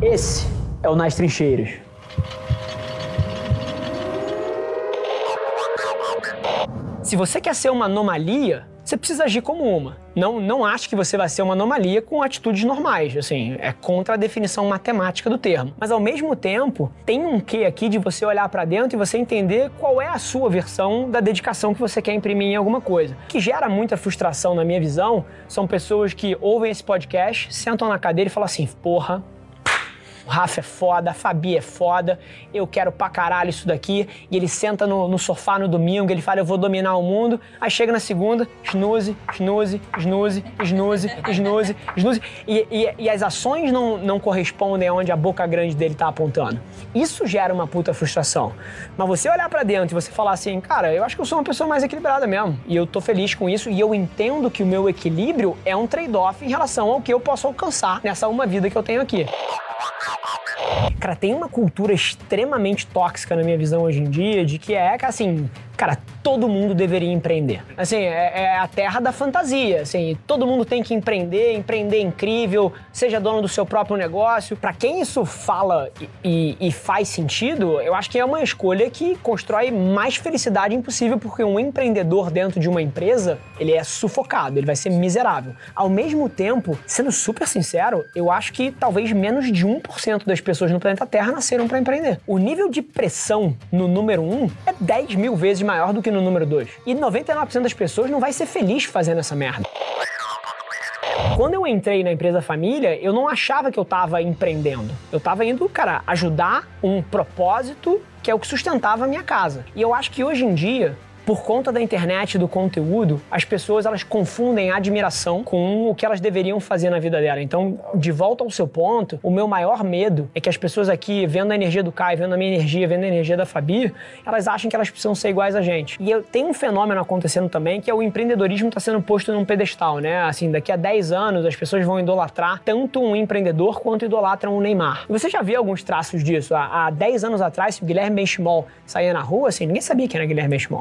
Esse é o Nas Trincheiras. Se você quer ser uma anomalia, você precisa agir como uma. Não, não acho que você vai ser uma anomalia com atitudes normais, assim, é contra a definição matemática do termo. Mas ao mesmo tempo, tem um quê aqui de você olhar para dentro e você entender qual é a sua versão da dedicação que você quer imprimir em alguma coisa. O que gera muita frustração na minha visão são pessoas que ouvem esse podcast, sentam na cadeira e falam assim: "Porra, o Rafa é foda, a Fabi é foda, eu quero pra caralho isso daqui. E ele senta no, no sofá no domingo, ele fala, eu vou dominar o mundo. Aí chega na segunda, snooze, snooze, snooze, snooze, snooze, snooze. E, e, e as ações não, não correspondem aonde a boca grande dele tá apontando. Isso gera uma puta frustração. Mas você olhar para dentro e você falar assim, cara, eu acho que eu sou uma pessoa mais equilibrada mesmo. E eu tô feliz com isso e eu entendo que o meu equilíbrio é um trade-off em relação ao que eu posso alcançar nessa uma vida que eu tenho aqui. Cara, tem uma cultura extremamente tóxica na minha visão hoje em dia de que é assim, cara, todo mundo deveria empreender. Assim, é, é, a terra da fantasia, assim, todo mundo tem que empreender, empreender é incrível, seja dono do seu próprio negócio. Para quem isso fala e, e, e, faz sentido, eu acho que é uma escolha que constrói mais felicidade impossível, porque um empreendedor dentro de uma empresa, ele é sufocado, ele vai ser miserável. Ao mesmo tempo, sendo super sincero, eu acho que talvez menos de 1% das pessoas no planeta Terra nasceram para empreender. O nível de pressão no número 1 é 10 mil vezes maior do que no número 2. E 99% das pessoas não vai ser feliz fazendo essa merda. Quando eu entrei na empresa família, eu não achava que eu estava empreendendo. Eu estava indo, cara, ajudar um propósito que é o que sustentava a minha casa. E eu acho que hoje em dia por conta da internet do conteúdo, as pessoas elas confundem admiração com o que elas deveriam fazer na vida dela. Então, de volta ao seu ponto, o meu maior medo é que as pessoas aqui, vendo a energia do Caio, vendo a minha energia, vendo a energia da Fabi, elas acham que elas precisam ser iguais a gente. E eu, tem um fenômeno acontecendo também que é o empreendedorismo está sendo posto num pedestal, né? Assim, daqui a 10 anos as pessoas vão idolatrar tanto um empreendedor quanto idolatram o Neymar. Você já viu alguns traços disso? Há, há 10 anos atrás, se o Guilherme Benchimol saía na rua, assim, ninguém sabia quem era Guilherme Benchimol.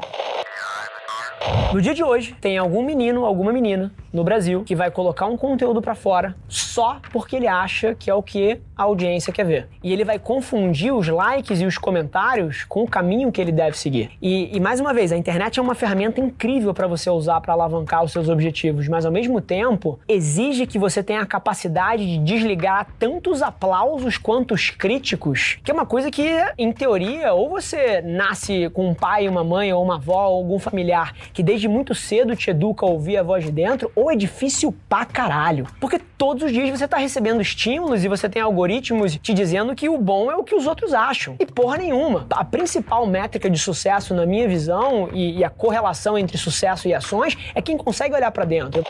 No dia de hoje, tem algum menino, alguma menina no Brasil que vai colocar um conteúdo para fora só porque ele acha que é o que a audiência quer ver. E ele vai confundir os likes e os comentários com o caminho que ele deve seguir. E, e mais uma vez, a internet é uma ferramenta incrível para você usar para alavancar os seus objetivos, mas ao mesmo tempo exige que você tenha a capacidade de desligar tanto os aplausos quanto os críticos, que é uma coisa que, em teoria, ou você nasce com um pai, uma mãe, ou uma avó, ou algum familiar que desde muito cedo te educa a ouvir a voz de dentro, ou é difícil pra caralho. Porque todos os dias você tá recebendo estímulos e você tem algoritmos te dizendo que o bom é o que os outros acham. E porra nenhuma. A principal métrica de sucesso, na minha visão, e, e a correlação entre sucesso e ações, é quem consegue olhar para dentro.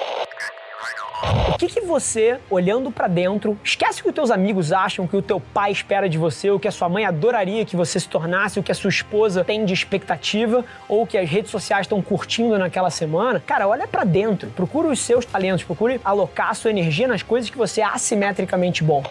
O que, que você, olhando para dentro, esquece o que os teus amigos acham, o que o teu pai espera de você, o que a sua mãe adoraria que você se tornasse, o que a sua esposa tem de expectativa, ou que as redes sociais estão curtindo naquela semana. Cara, olha para dentro, procure os seus talentos, procure alocar a sua energia nas coisas que você é assimetricamente bom.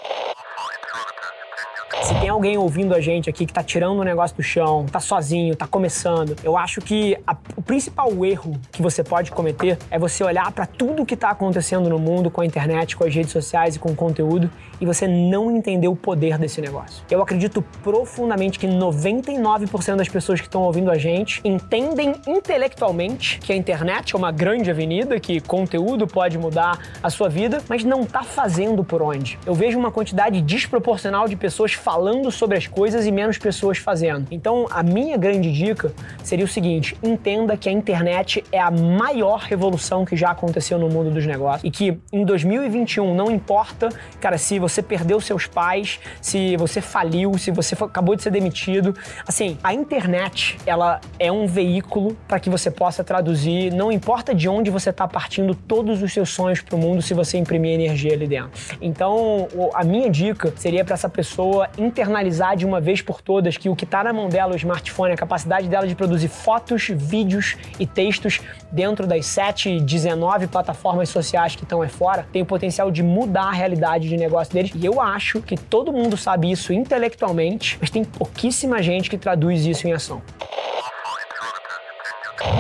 Se tem alguém ouvindo a gente aqui que tá tirando o negócio do chão, tá sozinho, tá começando, eu acho que a, o principal erro que você pode cometer é você olhar para tudo que tá acontecendo no mundo com a internet, com as redes sociais e com o conteúdo e você não entender o poder desse negócio. Eu acredito profundamente que 99% das pessoas que estão ouvindo a gente entendem intelectualmente que a internet é uma grande avenida, que conteúdo pode mudar a sua vida, mas não tá fazendo por onde. Eu vejo uma quantidade desproporcional de pessoas falando sobre as coisas e menos pessoas fazendo. Então, a minha grande dica seria o seguinte: entenda que a internet é a maior revolução que já aconteceu no mundo dos negócios e que em 2021 não importa, cara, se você perdeu seus pais, se você faliu, se você acabou de ser demitido, assim, a internet, ela é um veículo para que você possa traduzir, não importa de onde você está partindo todos os seus sonhos para o mundo se você imprimir energia ali dentro. Então, a minha dica seria para essa pessoa internalizar de uma vez por todas que o que está na mão dela, o smartphone, a capacidade dela de produzir fotos, vídeos e textos dentro das 7, 19 plataformas sociais que estão aí fora, tem o potencial de mudar a realidade de negócio deles. E eu acho que todo mundo sabe isso intelectualmente, mas tem pouquíssima gente que traduz isso em ação.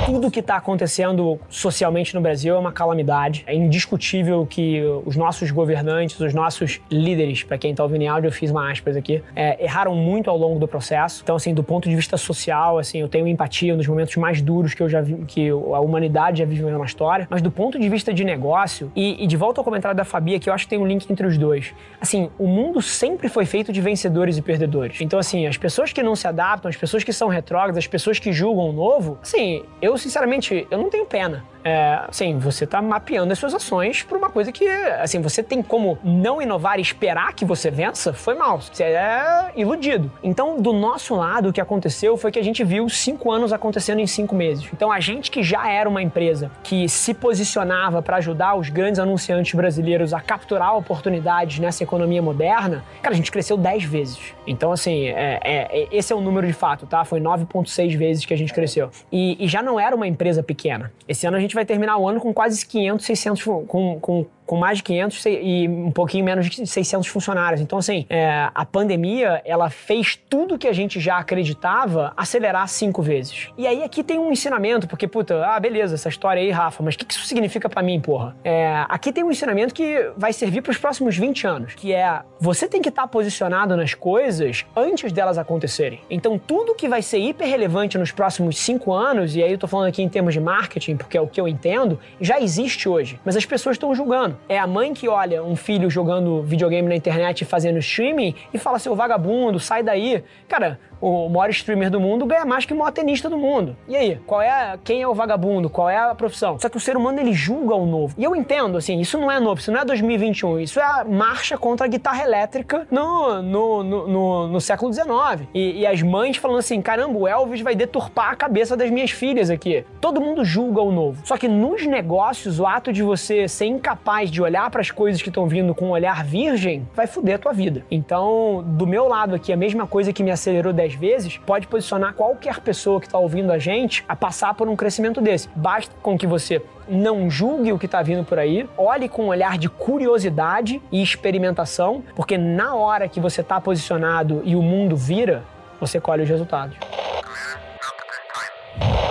Tudo que está acontecendo socialmente no Brasil é uma calamidade. É indiscutível que os nossos governantes, os nossos líderes, para quem está ouvindo em áudio, eu fiz uma aspas aqui, é, erraram muito ao longo do processo. Então, assim, do ponto de vista social, assim, eu tenho empatia nos momentos mais duros que eu já vi, que a humanidade já viveu na história. Mas do ponto de vista de negócio, e, e de volta ao comentário da Fabi, que eu acho que tem um link entre os dois. Assim, o mundo sempre foi feito de vencedores e perdedores. Então, assim, as pessoas que não se adaptam, as pessoas que são retrógradas, as pessoas que julgam o novo, assim, eu sinceramente, eu não tenho pena é, assim, você está mapeando as suas ações para uma coisa que, assim, você tem como não inovar e esperar que você vença, foi mal. Você é iludido. Então, do nosso lado, o que aconteceu foi que a gente viu cinco anos acontecendo em cinco meses. Então, a gente que já era uma empresa que se posicionava para ajudar os grandes anunciantes brasileiros a capturar oportunidades nessa economia moderna, cara, a gente cresceu dez vezes. Então, assim, é, é, esse é o número de fato, tá? Foi 9,6 vezes que a gente cresceu. E, e já não era uma empresa pequena. Esse ano a gente vai terminar o ano com quase 500, 600, com, com com mais de 500 e um pouquinho menos de 600 funcionários. Então, assim, é, a pandemia, ela fez tudo que a gente já acreditava acelerar cinco vezes. E aí aqui tem um ensinamento, porque, puta, ah, beleza, essa história aí, Rafa, mas o que, que isso significa para mim, porra? É, aqui tem um ensinamento que vai servir para os próximos 20 anos, que é você tem que estar tá posicionado nas coisas antes delas acontecerem. Então, tudo que vai ser hiper relevante nos próximos cinco anos, e aí eu tô falando aqui em termos de marketing, porque é o que eu entendo, já existe hoje, mas as pessoas estão julgando. É a mãe que olha um filho jogando videogame na internet e fazendo streaming e fala, seu vagabundo, sai daí. Cara, o maior streamer do mundo ganha mais que o maior tenista do mundo. E aí, qual é quem é o vagabundo? Qual é a profissão? Só que o ser humano ele julga o novo. E eu entendo, assim, isso não é novo, isso não é 2021, isso é a marcha contra a guitarra elétrica no, no, no, no, no século XIX. E, e, as mães falando assim: caramba, o Elvis vai deturpar a cabeça das minhas filhas aqui. Todo mundo julga o novo. Só que nos negócios, o ato de você ser incapaz de olhar para as coisas que estão vindo com um olhar virgem vai foder a tua vida. Então, do meu lado aqui, a mesma coisa que me acelerou 10 vezes pode posicionar qualquer pessoa que está ouvindo a gente a passar por um crescimento desse. Basta com que você não julgue o que está vindo por aí, olhe com um olhar de curiosidade e experimentação, porque na hora que você está posicionado e o mundo vira, você colhe os resultados.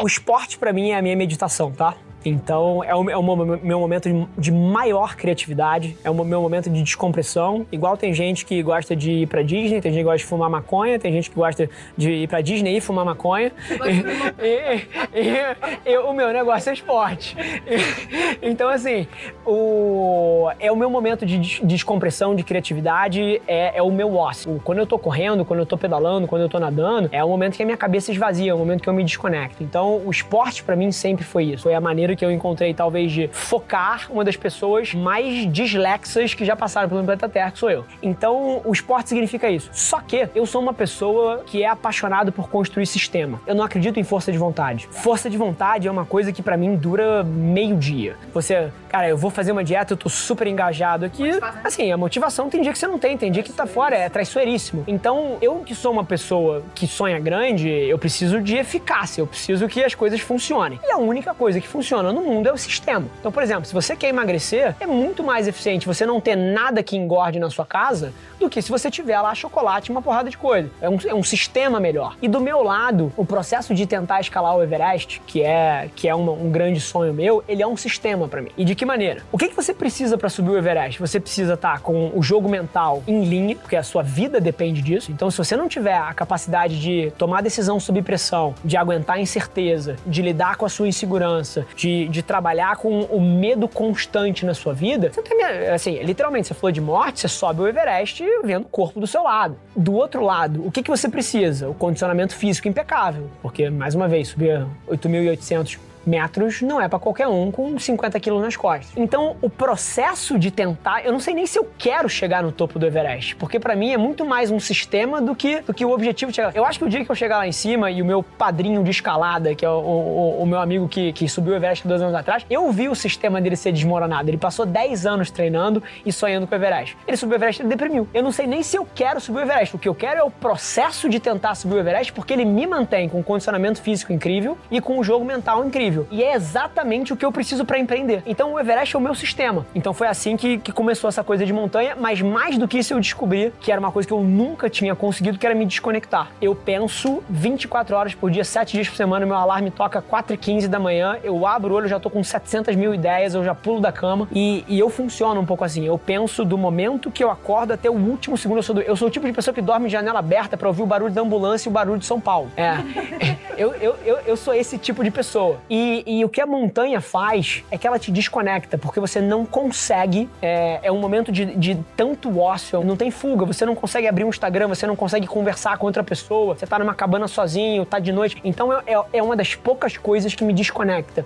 O esporte para mim é a minha meditação, tá? Então é o, é o meu momento de maior criatividade, é o meu momento de descompressão. Igual tem gente que gosta de ir pra Disney, tem gente que gosta de fumar maconha, tem gente que gosta de ir pra Disney e fumar maconha. e, e, e, o meu negócio é esporte. então, assim, o, é o meu momento de descompressão, de criatividade, é, é o meu ócio. Quando eu tô correndo, quando eu tô pedalando, quando eu tô nadando, é o momento que a minha cabeça esvazia, é o momento que eu me desconecto. Então, o esporte para mim sempre foi isso. Foi a maneira que eu encontrei, talvez, de focar uma das pessoas mais dislexas que já passaram pelo planeta Terra, que sou eu. Então, o esporte significa isso. Só que eu sou uma pessoa que é apaixonado por construir sistema. Eu não acredito em força de vontade. Força de vontade é uma coisa que para mim dura meio dia. Você, cara, eu vou fazer uma dieta, eu tô super engajado aqui. Assim, a motivação tem dia que você não tem, tem dia que tá fora, é traiçoeiríssimo. Então, eu que sou uma pessoa que sonha grande, eu preciso de eficácia, eu preciso que as coisas funcionem. E a única coisa que funciona funciona no mundo é o sistema. Então, por exemplo, se você quer emagrecer, é muito mais eficiente você não ter nada que engorde na sua casa do que se você tiver lá chocolate e uma porrada de coisa. É um, é um sistema melhor. E do meu lado, o processo de tentar escalar o Everest, que é, que é uma, um grande sonho meu, ele é um sistema para mim. E de que maneira? O que, que você precisa para subir o Everest? Você precisa estar tá com o jogo mental em linha, porque a sua vida depende disso. Então, se você não tiver a capacidade de tomar decisão sob pressão, de aguentar a incerteza, de lidar com a sua insegurança, de de, trabalhar com o medo constante na sua vida, você tem, assim, literalmente, você falou de morte, você sobe o Everest vendo o corpo do seu lado. Do outro lado, o que, que você precisa? O condicionamento físico impecável, porque, mais uma vez, subir 8.800 metros não é para qualquer um com 50 quilos nas costas. Então, o processo de tentar, eu não sei nem se eu quero chegar no topo do Everest, porque para mim é muito mais um sistema do que, do que o objetivo de chegar. Eu acho que o dia que eu chegar lá em cima e o meu padrinho de escalada, que é o, o, o meu amigo que, que subiu o Everest dois anos atrás, eu vi o sistema dele ser desmoronado. Ele passou 10 anos treinando e sonhando com o Everest. Ele subiu o Everest e deprimiu. Eu não sei nem se eu quero subir o Everest. O que eu quero é o processo de tentar subir o Everest, porque ele me mantém com um condicionamento físico incrível e com um jogo mental incrível. Incrível. E é exatamente o que eu preciso para empreender. Então o Everest é o meu sistema. Então foi assim que, que começou essa coisa de montanha, mas mais do que isso eu descobri que era uma coisa que eu nunca tinha conseguido, que era me desconectar. Eu penso 24 horas por dia, 7 dias por semana, meu alarme toca 4 e 15 da manhã, eu abro o olho, já tô com 700 mil ideias, eu já pulo da cama e, e eu funciono um pouco assim. Eu penso do momento que eu acordo até o último segundo. Eu sou, do, eu sou o tipo de pessoa que dorme de janela aberta para ouvir o barulho da ambulância e o barulho de São Paulo. É. eu, eu, eu, eu sou esse tipo de pessoa. E, e, o que a montanha faz é que ela te desconecta, porque você não consegue. É, é um momento de, de tanto ócio, não tem fuga, você não consegue abrir um Instagram, você não consegue conversar com outra pessoa, você tá numa cabana sozinho, tá de noite. Então é, é, é uma das poucas coisas que me desconecta.